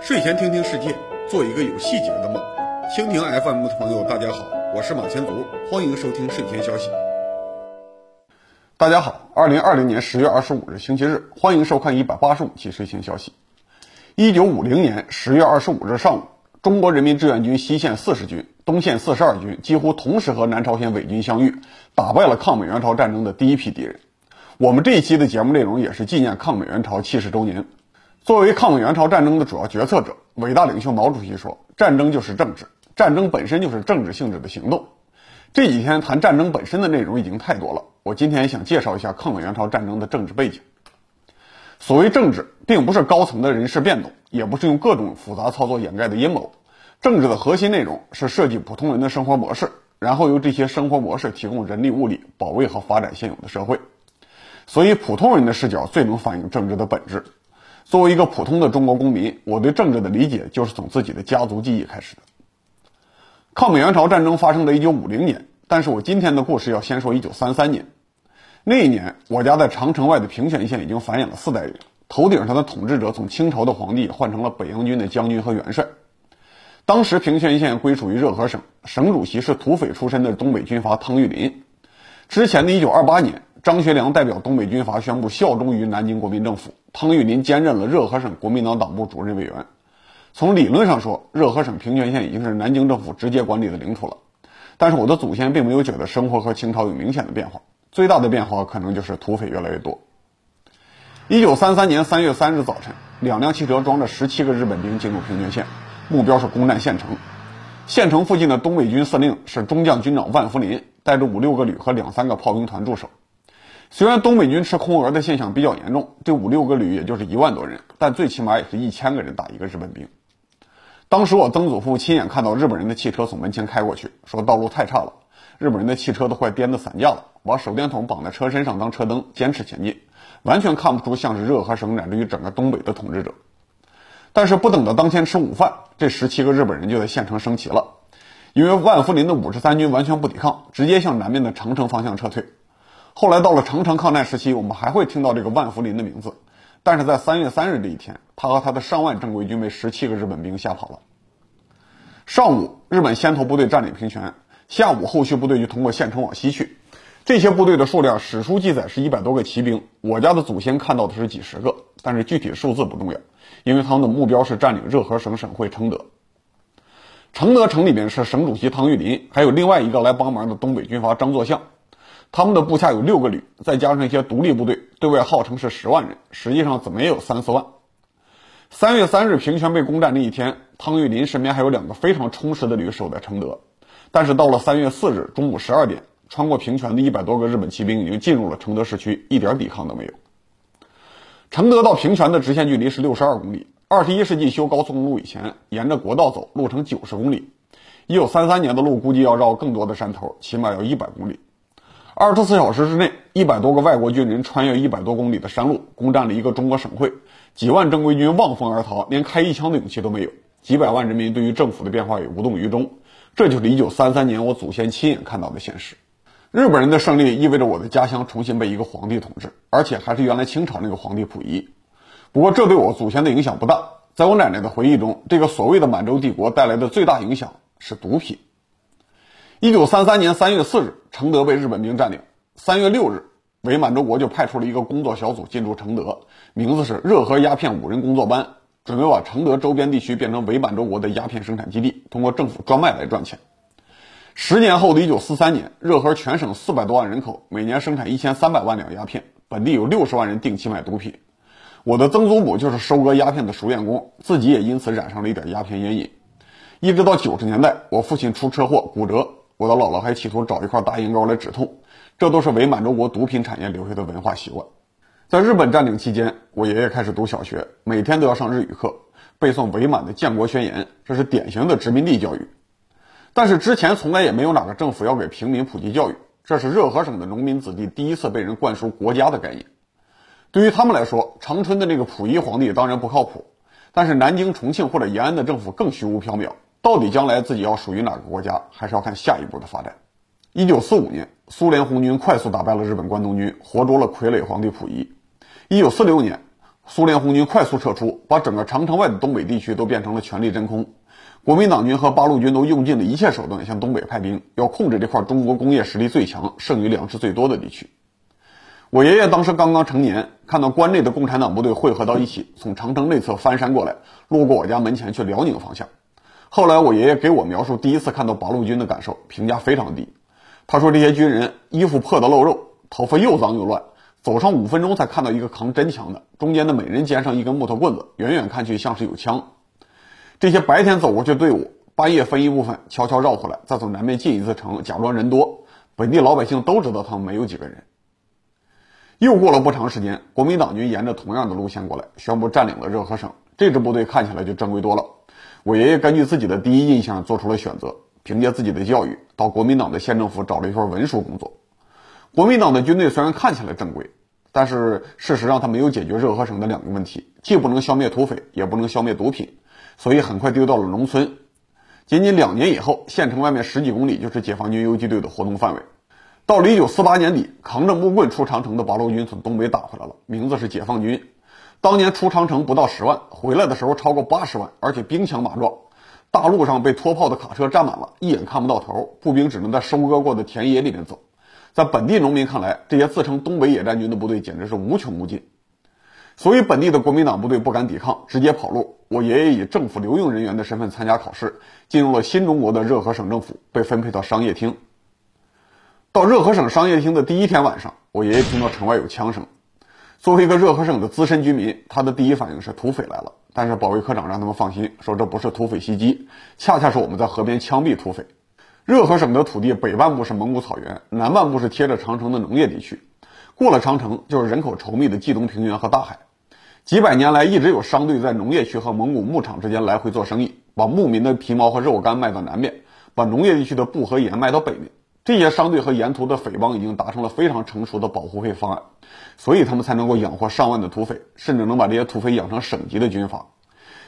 睡前听听世界，做一个有细节的梦。蜻蜓 FM 的朋友，大家好，我是马前卒，欢迎收听睡前消息。大家好，二零二零年十月二十五日星期日，欢迎收看一百八十五期睡前消息。一九五零年十月二十五日上午，中国人民志愿军西线四十军、东线四十二军几乎同时和南朝鲜伪军相遇，打败了抗美援朝战争的第一批敌人。我们这一期的节目内容也是纪念抗美援朝七十周年。作为抗美援朝战争的主要决策者，伟大领袖毛主席说：“战争就是政治，战争本身就是政治性质的行动。”这几天谈战争本身的内容已经太多了，我今天想介绍一下抗美援朝战争的政治背景。所谓政治，并不是高层的人事变动，也不是用各种复杂操作掩盖的阴谋。政治的核心内容是设计普通人的生活模式，然后由这些生活模式提供人力物力，保卫和发展现有的社会。所以，普通人的视角最能反映政治的本质。作为一个普通的中国公民，我对政治的理解就是从自己的家族记忆开始的。抗美援朝战争发生在一九五零年，但是我今天的故事要先说一九三三年。那一年，我家在长城外的平泉县已经繁衍了四代人，头顶上的统治者从清朝的皇帝换成了北洋军的将军和元帅。当时平泉县归属于热河省，省主席是土匪出身的东北军阀汤玉麟。之前的一九二八年。张学良代表东北军阀宣布效忠于南京国民政府，汤玉麟兼任了热河省国民党党部主任委员。从理论上说，热河省平泉县已经是南京政府直接管理的领土了。但是我的祖先并没有觉得生活和清朝有明显的变化，最大的变化可能就是土匪越来越多。一九三三年三月三日早晨，两辆汽车装着十七个日本兵进入平泉县，目标是攻占县城。县城附近的东北军司令是中将军长万福林，带着五六个旅和两三个炮兵团驻守。虽然东北军吃空额的现象比较严重，这五六个旅也就是一万多人，但最起码也是一千个人打一个日本兵。当时我曾祖父亲眼看到日本人的汽车从门前开过去，说道路太差了，日本人的汽车都快颠得散架了，把手电筒绑在车身上当车灯，坚持前进，完全看不出像是热河省乃至于整个东北的统治者。但是不等到当天吃午饭，这十七个日本人就在县城升旗了，因为万福林的五十三军完全不抵抗，直接向南面的长城方向撤退。后来到了长城抗战时期，我们还会听到这个万福林的名字，但是在三月三日这一天，他和他的上万正规军被十七个日本兵吓跑了。上午，日本先头部队占领平泉，下午后续部队就通过县城往西去。这些部队的数量，史书记载是一百多个骑兵，我家的祖先看到的是几十个，但是具体数字不重要，因为他们的目标是占领热河省省会承德。承德城里面是省主席汤玉麟，还有另外一个来帮忙的东北军阀张作相。他们的部下有六个旅，再加上一些独立部队，对外号称是十万人，实际上怎么也有三四万。三月三日平泉被攻占那一天，汤玉麟身边还有两个非常充实的旅守在承德。但是到了三月四日中午十二点，穿过平泉的一百多个日本骑兵已经进入了承德市区，一点抵抗都没有。承德到平泉的直线距离是六十二公里，二十一世纪修高速公路以前，沿着国道走，路程九十公里。一九三三年的路估计要绕更多的山头，起码要一百公里。二十四小时之内，一百多个外国军人穿越一百多公里的山路，攻占了一个中国省会。几万正规军望风而逃，连开一枪的勇气都没有。几百万人民对于政府的变化也无动于衷。这就是一九三三年我祖先亲眼看到的现实。日本人的胜利意味着我的家乡重新被一个皇帝统治，而且还是原来清朝那个皇帝溥仪。不过这对我祖先的影响不大。在我奶奶的回忆中，这个所谓的满洲帝国带来的最大影响是毒品。一九三三年三月四日，承德被日本兵占领。三月六日，伪满洲国就派出了一个工作小组进驻承德，名字是“热河鸦片五人工作班”，准备把承德周边地区变成伪满洲国的鸦片生产基地，通过政府专卖来赚钱。十年后的一九四三年，热河全省四百多万人口，每年生产一千三百万两鸦片，本地有六十万人定期买毒品。我的曾祖母就是收割鸦片的熟练工，自己也因此染上了一点鸦片烟瘾。一直到九十年代，我父亲出车祸骨折。我的姥姥还企图找一块大烟膏来止痛，这都是伪满洲国毒品产业留下的文化习惯。在日本占领期间，我爷爷开始读小学，每天都要上日语课，背诵伪满的建国宣言，这是典型的殖民地教育。但是之前从来也没有哪个政府要给平民普及教育，这是热河省的农民子弟第一次被人灌输国家的概念。对于他们来说，长春的那个溥仪皇帝当然不靠谱，但是南京、重庆或者延安的政府更虚无缥缈。到底将来自己要属于哪个国家，还是要看下一步的发展。一九四五年，苏联红军快速打败了日本关东军，活捉了傀儡皇帝溥仪。一九四六年，苏联红军快速撤出，把整个长城外的东北地区都变成了权力真空。国民党军和八路军都用尽了一切手段向东北派兵，要控制这块中国工业实力最强、剩余粮食最多的地区。我爷爷当时刚刚成年，看到关内的共产党部队汇合到一起，从长城内侧翻山过来，路过我家门前去辽宁方向。后来我爷爷给我描述第一次看到八路军的感受，评价非常低。他说这些军人衣服破得露肉，头发又脏又乱，走上五分钟才看到一个扛真枪的，中间的每人肩上一根木头棍子，远远看去像是有枪。这些白天走过去的队伍，半夜分一部分悄悄绕回来，再从南面进一次城，假装人多，本地老百姓都知道他们没有几个人。又过了不长时间，国民党军沿着同样的路线过来，宣布占领了热河省。这支部队看起来就正规多了。我爷爷根据自己的第一印象做出了选择，凭借自己的教育，到国民党的县政府找了一份文书工作。国民党的军队虽然看起来正规，但是事实上他没有解决热河省的两个问题，既不能消灭土匪，也不能消灭毒品，所以很快丢到了农村。仅仅两年以后，县城外面十几公里就是解放军游击队的活动范围。到了一九四八年底，扛着木棍出长城的八路军从东北打回来了，名字是解放军。当年出长城不到十万，回来的时候超过八十万，而且兵强马壮。大路上被拖炮的卡车占满了，一眼看不到头，步兵只能在收割过的田野里面走。在本地农民看来，这些自称东北野战军的部队简直是无穷无尽。所以本地的国民党部队不敢抵抗，直接跑路。我爷爷以政府留用人员的身份参加考试，进入了新中国的热河省政府，被分配到商业厅。到热河省商业厅的第一天晚上，我爷爷听到城外有枪声。作为一个热河省的资深居民，他的第一反应是土匪来了。但是保卫科长让他们放心，说这不是土匪袭击，恰恰是我们在河边枪毙土匪。热河省的土地北半部是蒙古草原，南半部是贴着长城的农业地区。过了长城就是人口稠密的冀东平原和大海。几百年来一直有商队在农业区和蒙古牧场之间来回做生意，把牧民的皮毛和肉干卖到南面，把农业地区的布和盐卖到北面。这些商队和沿途的匪帮已经达成了非常成熟的保护费方案，所以他们才能够养活上万的土匪，甚至能把这些土匪养成省级的军阀。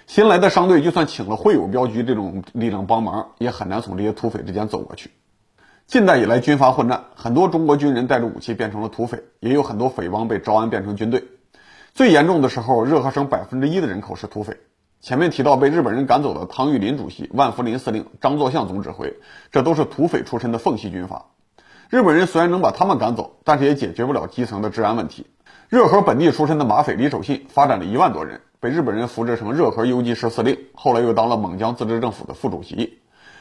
新来的商队就算请了会友镖局这种力量帮忙，也很难从这些土匪之间走过去。近代以来，军阀混战，很多中国军人带着武器变成了土匪，也有很多匪帮被招安变成军队。最严重的时候，热河省百分之一的人口是土匪。前面提到被日本人赶走的汤玉麟主席、万福林司令、张作相总指挥，这都是土匪出身的奉系军阀。日本人虽然能把他们赶走，但是也解决不了基层的治安问题。热河本地出身的马匪李守信发展了一万多人，被日本人扶植成热河游击师司令，后来又当了蒙江自治政府的副主席。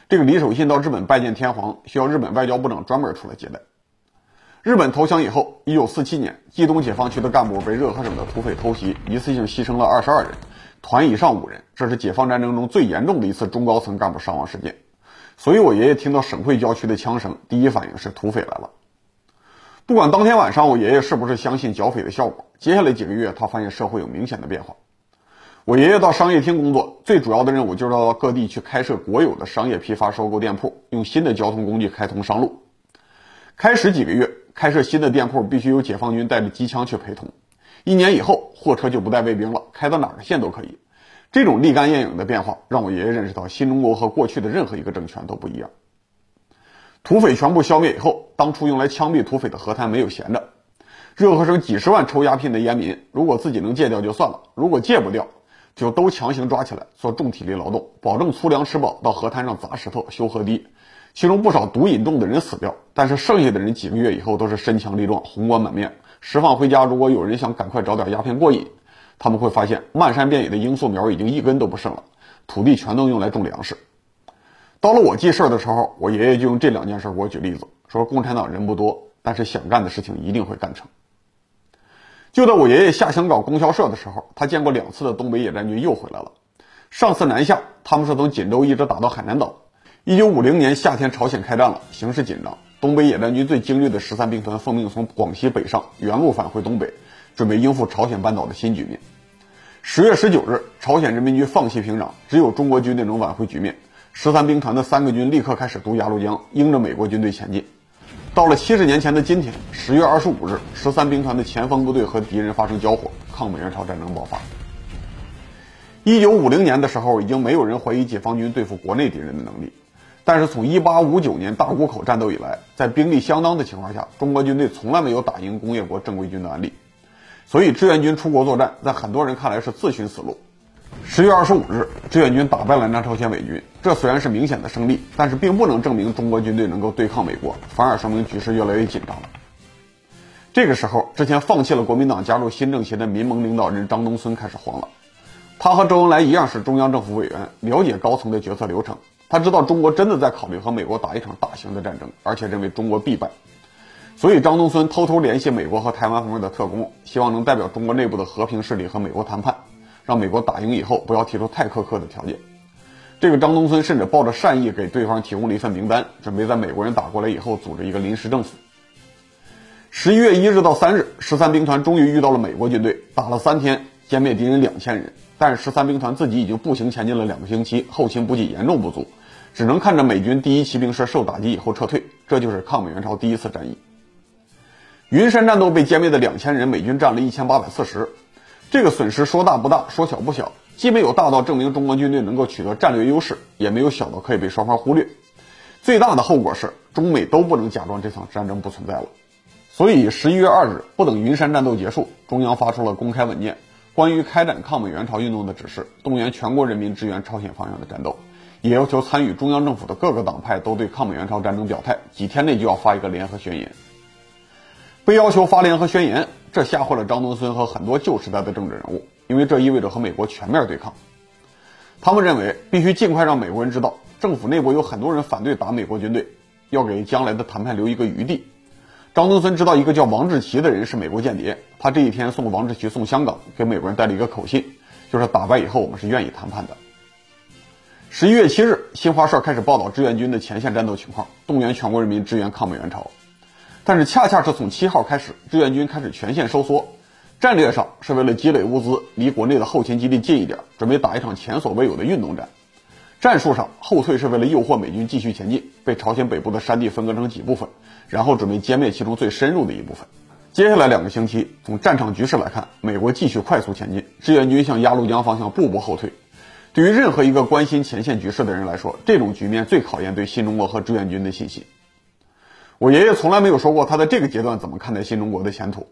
这个李守信到日本拜见天皇，需要日本外交部长专门出来接待。日本投降以后，一九四七年，冀东解放区的干部被热河省的土匪偷袭，一次性牺牲了二十二人。团以上五人，这是解放战争中最严重的一次中高层干部伤亡事件。所以我爷爷听到省会郊区的枪声，第一反应是土匪来了。不管当天晚上我爷爷是不是相信剿匪的效果，接下来几个月他发现社会有明显的变化。我爷爷到商业厅工作，最主要的任务就是到各地去开设国有的商业批发收购店铺，用新的交通工具开通商路。开始几个月，开设新的店铺必须由解放军带着机枪去陪同。一年以后，货车就不带卫兵了，开到哪个县都可以。这种立竿见影的变化，让我爷爷认识到新中国和过去的任何一个政权都不一样。土匪全部消灭以后，当初用来枪毙土匪的河滩没有闲着。热河省几十万抽鸦片的烟民，如果自己能戒掉就算了，如果戒不掉，就都强行抓起来做重体力劳动，保证粗粮吃饱，到河滩上砸石头修河堤。其中不少毒瘾重的人死掉，但是剩下的人几个月以后都是身强力壮，红光满面。释放回家，如果有人想赶快找点鸦片过瘾，他们会发现漫山遍野的罂粟苗已经一根都不剩了，土地全都用来种粮食。到了我记事儿的时候，我爷爷就用这两件事给我举例子，说共产党人不多，但是想干的事情一定会干成。就在我爷爷下乡搞供销社的时候，他见过两次的东北野战军又回来了。上次南下，他们是从锦州一直打到海南岛。一九五零年夏天，朝鲜开战了，形势紧张。东北野战军最精锐的十三兵团奉命从广西北上，原路返回东北，准备应付朝鲜半岛的新局面。十月十九日，朝鲜人民军放弃平壤，只有中国军队能挽回局面。十三兵团的三个军立刻开始渡鸭绿江，迎着美国军队前进。到了七十年前的今天，十月二十五日，十三兵团的前锋部队和敌人发生交火，抗美援朝战争爆发。一九五零年的时候，已经没有人怀疑解放军对付国内敌人的能力。但是从一八五九年大沽口战斗以来，在兵力相当的情况下，中国军队从来没有打赢工业国正规军的案例。所以志愿军出国作战，在很多人看来是自寻死路。十月二十五日，志愿军打败了南朝鲜伪军，这虽然是明显的胜利，但是并不能证明中国军队能够对抗美国，反而说明局势越来越紧张了。这个时候，之前放弃了国民党加入新政协的民盟领导人张东荪开始慌了。他和周恩来一样是中央政府委员，了解高层的决策流程。他知道中国真的在考虑和美国打一场大型的战争，而且认为中国必败。所以张东荪偷偷联系美国和台湾方面的特工，希望能代表中国内部的和平势力和美国谈判，让美国打赢以后不要提出太苛刻的条件。这个张东荪甚至抱着善意给对方提供了一份名单，准备在美国人打过来以后组织一个临时政府。十一月一日到三日，十三兵团终于遇到了美国军队，打了三天，歼灭敌人两千人。但是十三兵团自己已经步行前进了两个星期，后勤补给严重不足，只能看着美军第一骑兵师受打击以后撤退。这就是抗美援朝第一次战役。云山战斗被歼灭的两千人，美军占了一千八百四十。这个损失说大不大，说小不小，既没有大到证明中国军队能够取得战略优势，也没有小到可以被双方忽略。最大的后果是，中美都不能假装这场战争不存在了。所以，十一月二日，不等云山战斗结束，中央发出了公开文件，关于开展抗美援朝运动的指示，动员全国人民支援朝鲜方向的战斗，也要求参与中央政府的各个党派都对抗美援朝战争表态，几天内就要发一个联合宣言。被要求发联合宣言，这吓坏了张东荪和很多旧时代的政治人物，因为这意味着和美国全面对抗。他们认为，必须尽快让美国人知道，政府内部有很多人反对打美国军队，要给将来的谈判留一个余地。张东荪知道一个叫王志奇的人是美国间谍，他这一天送王志奇送香港，给美国人带了一个口信，就是打败以后我们是愿意谈判的。十一月七日，新华社开始报道志愿军的前线战斗情况，动员全国人民支援抗美援朝。但是恰恰是从七号开始，志愿军开始全线收缩，战略上是为了积累物资，离国内的后勤基地近一点，准备打一场前所未有的运动战。战术上后退是为了诱惑美军继续前进，被朝鲜北部的山地分割成几部分，然后准备歼灭其中最深入的一部分。接下来两个星期，从战场局势来看，美国继续快速前进，志愿军向鸭绿江方向步步后退。对于任何一个关心前线局势的人来说，这种局面最考验对新中国和志愿军的信心。我爷爷从来没有说过他在这个阶段怎么看待新中国的前途，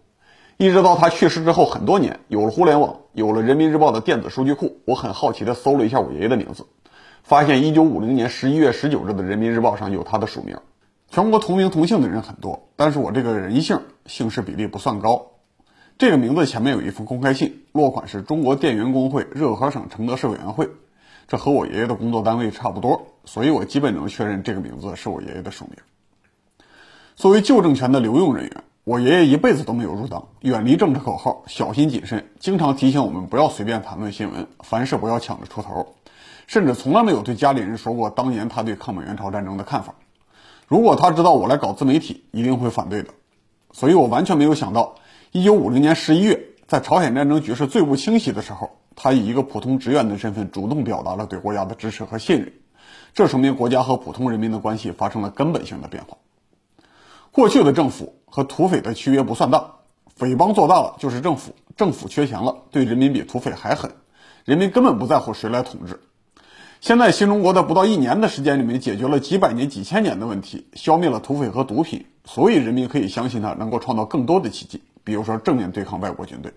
一直到他去世之后很多年，有了互联网，有了人民日报的电子数据库，我很好奇的搜了一下我爷爷的名字。发现一九五零年十一月十九日的《人民日报》上有他的署名。全国同名同姓的人很多，但是我这个人姓姓氏比例不算高。这个名字前面有一封公开信，落款是中国电源工会热河省承德市委员会，这和我爷爷的工作单位差不多，所以我基本能确认这个名字是我爷爷的署名。作为旧政权的留用人员，我爷爷一辈子都没有入党，远离政治口号，小心谨慎，经常提醒我们不要随便谈论新闻，凡事不要抢着出头。甚至从来没有对家里人说过当年他对抗美援朝战争的看法。如果他知道我来搞自媒体，一定会反对的。所以我完全没有想到，一九五零年十一月，在朝鲜战争局势最不清晰的时候，他以一个普通职员的身份主动表达了对国家的支持和信任。这说明国家和普通人民的关系发生了根本性的变化。过去的政府和土匪的区别不算大，匪帮做大了就是政府，政府缺钱了，对人民比土匪还狠，人民根本不在乎谁来统治。现在新中国的不到一年的时间里面解决了几百年、几千年的问题，消灭了土匪和毒品，所以人民可以相信他能够创造更多的奇迹，比如说正面对抗外国军队。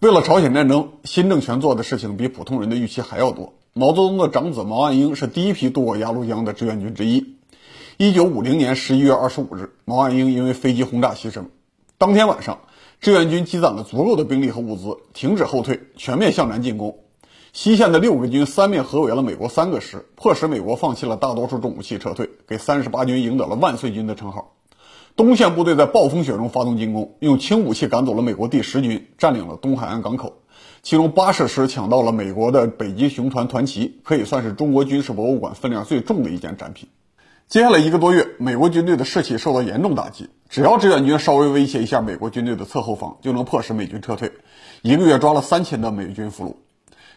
为了朝鲜战争，新政权做的事情比普通人的预期还要多。毛泽东的长子毛岸英是第一批渡过鸭绿江的志愿军之一。一九五零年十一月二十五日，毛岸英因为飞机轰炸牺牲。当天晚上，志愿军积攒了足够的兵力和物资，停止后退，全面向南进攻。西线的六个军三面合围了美国三个师，迫使美国放弃了大多数重武器撤退，给三十八军赢得了万岁军的称号。东线部队在暴风雪中发动进攻，用轻武器赶走了美国第十军，占领了东海岸港口。其中八十师抢到了美国的北极熊团团旗，可以算是中国军事博物馆分量最重的一件展品。接下来一个多月，美国军队的士气受到严重打击，只要志愿军稍微威胁一下美国军队的侧后方，就能迫使美军撤退。一个月抓了三千的美军俘虏。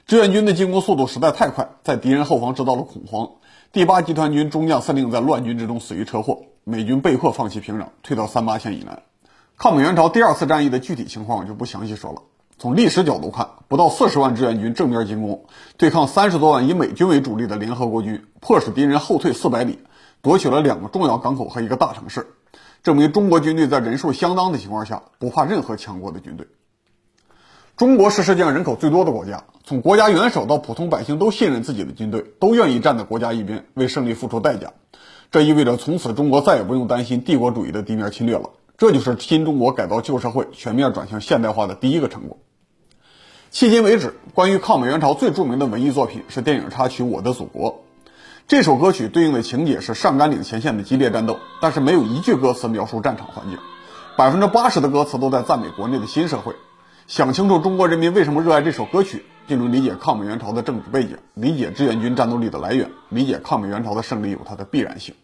志愿军的进攻速度实在太快，在敌人后方制造了恐慌。第八集团军中将司令在乱军之中死于车祸，美军被迫放弃平壤，退到三八线以南。抗美援朝第二次战役的具体情况我就不详细说了。从历史角度看，不到四十万志愿军正面进攻，对抗三十多万以美军为主力的联合国军，迫使敌人后退四百里，夺取了两个重要港口和一个大城市，证明中国军队在人数相当的情况下不怕任何强国的军队。中国是世界上人口最多的国家，从国家元首到普通百姓都信任自己的军队，都愿意站在国家一边，为胜利付出代价。这意味着从此中国再也不用担心帝国主义的地面侵略了。这就是新中国改造旧社会、全面转向现代化的第一个成果。迄今为止，关于抗美援朝最著名的文艺作品是电影插曲《我的祖国》。这首歌曲对应的情节是上甘岭前线的激烈战斗，但是没有一句歌词描述战场环境，百分之八十的歌词都在赞美国内的新社会。想清楚中国人民为什么热爱这首歌曲，就能理解抗美援朝的政治背景，理解志愿军战斗力的来源，理解抗美援朝的胜利有它的必然性。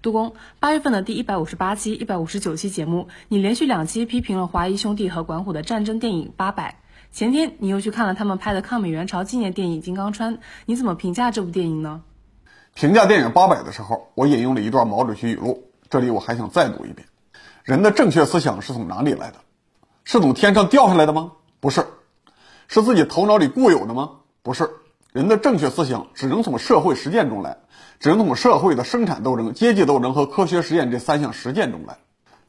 杜工，八月份的第一百五十八期、一百五十九期节目，你连续两期批评了华谊兄弟和管虎的战争电影《八百》。前天你又去看了他们拍的抗美援朝纪念电影《金刚川》，你怎么评价这部电影呢？评价电影《八百》的时候，我引用了一段毛主席语录，这里我还想再读一遍：人的正确思想是从哪里来的？是从天上掉下来的吗？不是。是自己头脑里固有的吗？不是。人的正确思想只能从社会实践中来。只能从社会的生产斗争、阶级斗争和科学实验这三项实践中来。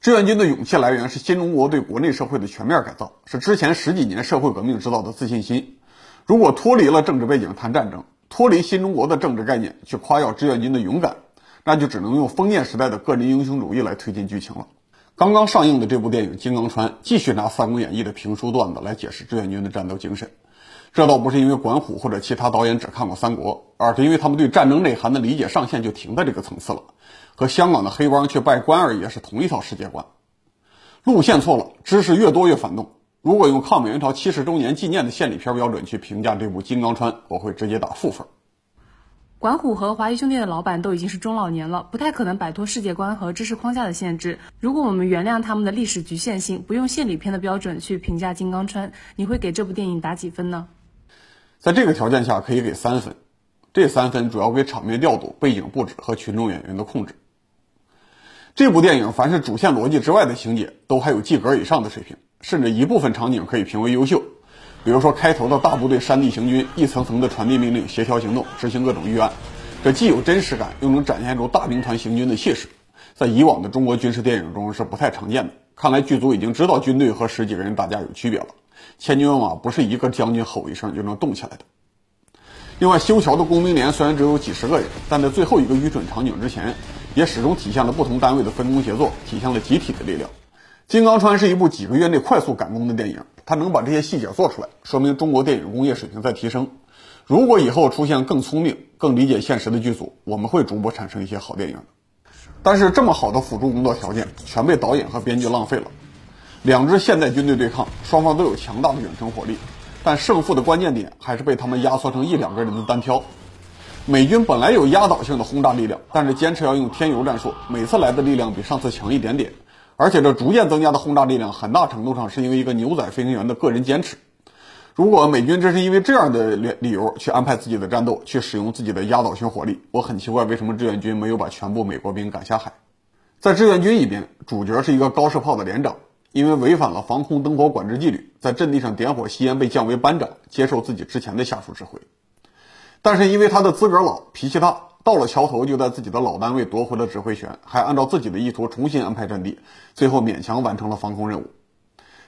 志愿军的勇气来源是新中国对国内社会的全面改造，是之前十几年社会革命制造的自信心。如果脱离了政治背景谈战争，脱离新中国的政治概念去夸耀志愿军的勇敢，那就只能用封建时代的个人英雄主义来推进剧情了。刚刚上映的这部电影《金刚川》继续拿《三国演义》的评书段子来解释志愿军的战斗精神。这倒不是因为管虎或者其他导演只看过《三国》，而是因为他们对战争内涵的理解上限就停在这个层次了，和香港的黑帮去拜关二爷是同一套世界观。路线错了，知识越多越反动。如果用抗美援朝七十周年纪念的献礼片标准去评价这部《金刚川》，我会直接打负分。管虎和华谊兄弟的老板都已经是中老年了，不太可能摆脱世界观和知识框架的限制。如果我们原谅他们的历史局限性，不用献礼片的标准去评价《金刚川》，你会给这部电影打几分呢？在这个条件下，可以给三分。这三分主要给场面调度、背景布置和群众演员的控制。这部电影凡是主线逻辑之外的情节，都还有及格以上的水平，甚至一部分场景可以评为优秀。比如说开头的大部队山地行军，一层层的传递命令、协调行动、执行各种预案，这既有真实感，又能展现出大兵团行军的气势，在以往的中国军事电影中是不太常见的。看来剧组已经知道军队和十几个人打架有区别了。千军万马不是一个将军吼一声就能动起来的。另外，修桥的工兵连虽然只有几十个人，但在最后一个愚蠢场景之前，也始终体现了不同单位的分工协作，体现了集体的力量。《金刚川》是一部几个月内快速赶工的电影，它能把这些细节做出来，说明中国电影工业水平在提升。如果以后出现更聪明、更理解现实的剧组，我们会逐步产生一些好电影的。但是，这么好的辅助工作条件全被导演和编剧浪费了。两支现代军队对抗，双方都有强大的远程火力，但胜负的关键点还是被他们压缩成一两个人的单挑。美军本来有压倒性的轰炸力量，但是坚持要用添油战术，每次来的力量比上次强一点点，而且这逐渐增加的轰炸力量，很大程度上是因为一个牛仔飞行员的个人坚持。如果美军这是因为这样的理理由去安排自己的战斗，去使用自己的压倒性火力，我很奇怪为什么志愿军没有把全部美国兵赶下海。在志愿军一边，主角是一个高射炮的连长。因为违反了防空灯火管制纪律，在阵地上点火吸烟，被降为班长，接受自己之前的下属指挥。但是因为他的资格老，脾气大，到了桥头就在自己的老单位夺回了指挥权，还按照自己的意图重新安排阵地，最后勉强完成了防空任务。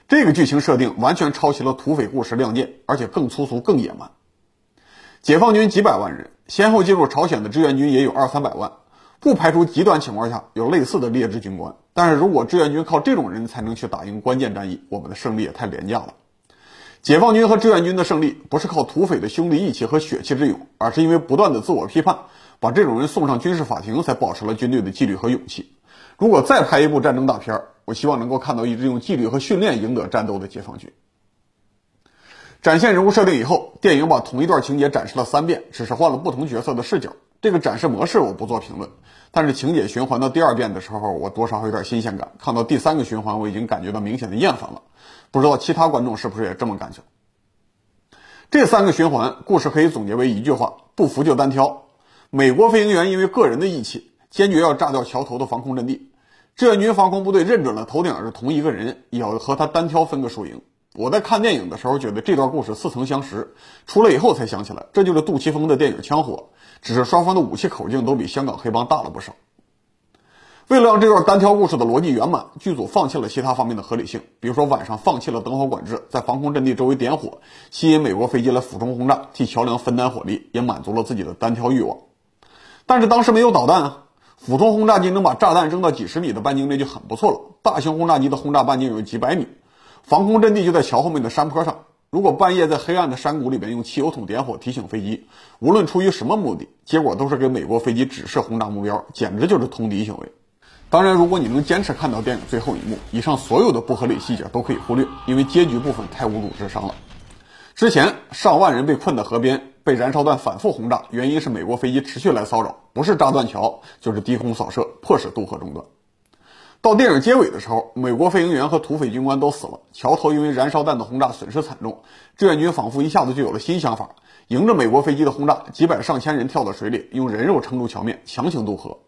这个剧情设定完全抄袭了土匪故事《亮剑》，而且更粗俗、更野蛮。解放军几百万人，先后进入朝鲜的志愿军也有二三百万。不排除极端情况下有类似的劣质军官，但是如果志愿军靠这种人才能去打赢关键战役，我们的胜利也太廉价了。解放军和志愿军的胜利不是靠土匪的兄弟义气和血气之勇，而是因为不断的自我批判，把这种人送上军事法庭，才保持了军队的纪律和勇气。如果再拍一部战争大片，我希望能够看到一支用纪律和训练赢得战斗的解放军。展现人物设定以后，电影把同一段情节展示了三遍，只是换了不同角色的视角。这个展示模式我不做评论，但是情节循环到第二遍的时候，我多少有点新鲜感。看到第三个循环，我已经感觉到明显的厌烦了。不知道其他观众是不是也这么感觉？这三个循环故事可以总结为一句话：不服就单挑。美国飞行员因为个人的义气，坚决要炸掉桥头的防空阵地。志愿军防空部队认准了头顶是同一个人，也要和他单挑分个输赢。我在看电影的时候觉得这段故事似曾相识，出来以后才想起来，这就是杜琪峰的电影《枪火》。只是双方的武器口径都比香港黑帮大了不少。为了让这段单挑故事的逻辑圆满，剧组放弃了其他方面的合理性，比如说晚上放弃了灯火管制，在防空阵地周围点火，吸引美国飞机来俯冲轰炸，替桥梁分担火力，也满足了自己的单挑欲望。但是当时没有导弹啊，俯冲轰炸机能把炸弹扔到几十米的半径内就很不错了，大型轰炸机的轰炸半径有几百米，防空阵地就在桥后面的山坡上。如果半夜在黑暗的山谷里边用汽油桶点火提醒飞机，无论出于什么目的，结果都是给美国飞机指示轰炸目标，简直就是通敌行为。当然，如果你能坚持看到电影最后一幕，以上所有的不合理细节都可以忽略，因为结局部分太侮辱智商了。之前上万人被困在河边，被燃烧弹反复轰炸，原因是美国飞机持续来骚扰，不是炸断桥，就是低空扫射，迫使渡河中断。到电影结尾的时候，美国飞行员和土匪军官都死了，桥头因为燃烧弹的轰炸损失惨重，志愿军仿佛一下子就有了新想法，迎着美国飞机的轰炸，几百上千人跳到水里，用人肉撑住桥面，强行渡河。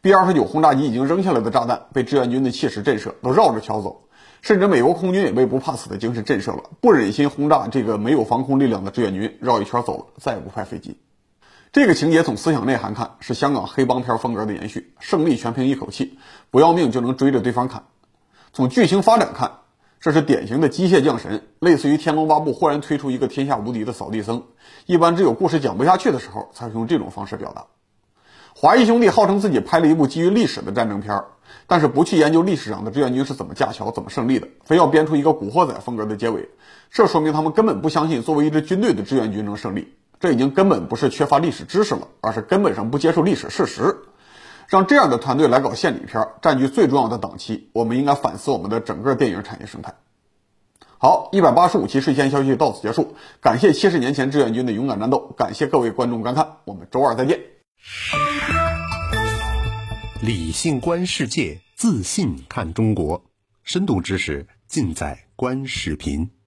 B 二十九轰炸机已经扔下来的炸弹被志愿军的气势震慑，都绕着桥走。甚至美国空军也被不怕死的精神震慑了，不忍心轰炸这个没有防空力量的志愿军，绕一圈走了，再也不派飞机。这个情节从思想内涵看是香港黑帮片风格的延续，胜利全凭一口气，不要命就能追着对方砍。从剧情发展看，这是典型的机械降神，类似于《天龙八部》忽然推出一个天下无敌的扫地僧，一般只有故事讲不下去的时候才会用这种方式表达。华谊兄弟号称自己拍了一部基于历史的战争片，但是不去研究历史上的志愿军是怎么架桥、怎么胜利的，非要编出一个古惑仔风格的结尾，这说明他们根本不相信作为一支军队的志愿军能胜利。这已经根本不是缺乏历史知识了，而是根本上不接受历史事实。让这样的团队来搞献礼片，占据最重要的档期，我们应该反思我们的整个电影产业生态。好，一百八十五期睡前消息到此结束，感谢七十年前志愿军的勇敢战斗，感谢各位观众观看，我们周二再见。理性观世界，自信看中国，深度知识尽在观视频。